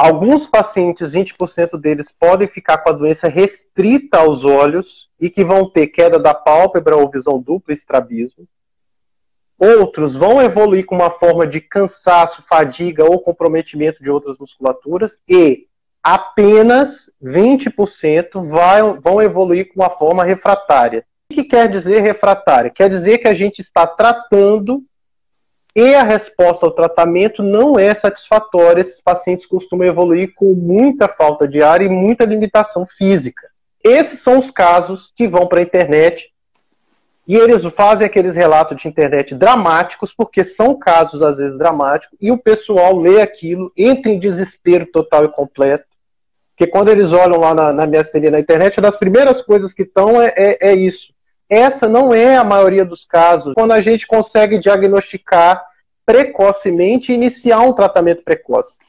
Alguns pacientes, 20% deles, podem ficar com a doença restrita aos olhos e que vão ter queda da pálpebra ou visão dupla, estrabismo. Outros vão evoluir com uma forma de cansaço, fadiga ou comprometimento de outras musculaturas e apenas 20% vai, vão evoluir com uma forma refratária. O que quer dizer refratária? Quer dizer que a gente está tratando e a resposta ao tratamento não é satisfatória. Esses pacientes costumam evoluir com muita falta de ar e muita limitação física. Esses são os casos que vão para a internet e eles fazem aqueles relatos de internet dramáticos, porque são casos às vezes dramáticos, e o pessoal lê aquilo, entra em desespero total e completo. Porque quando eles olham lá na, na minha na internet, uma das primeiras coisas que estão é, é, é isso. Essa não é a maioria dos casos. Quando a gente consegue diagnosticar precocemente e iniciar um tratamento precoce.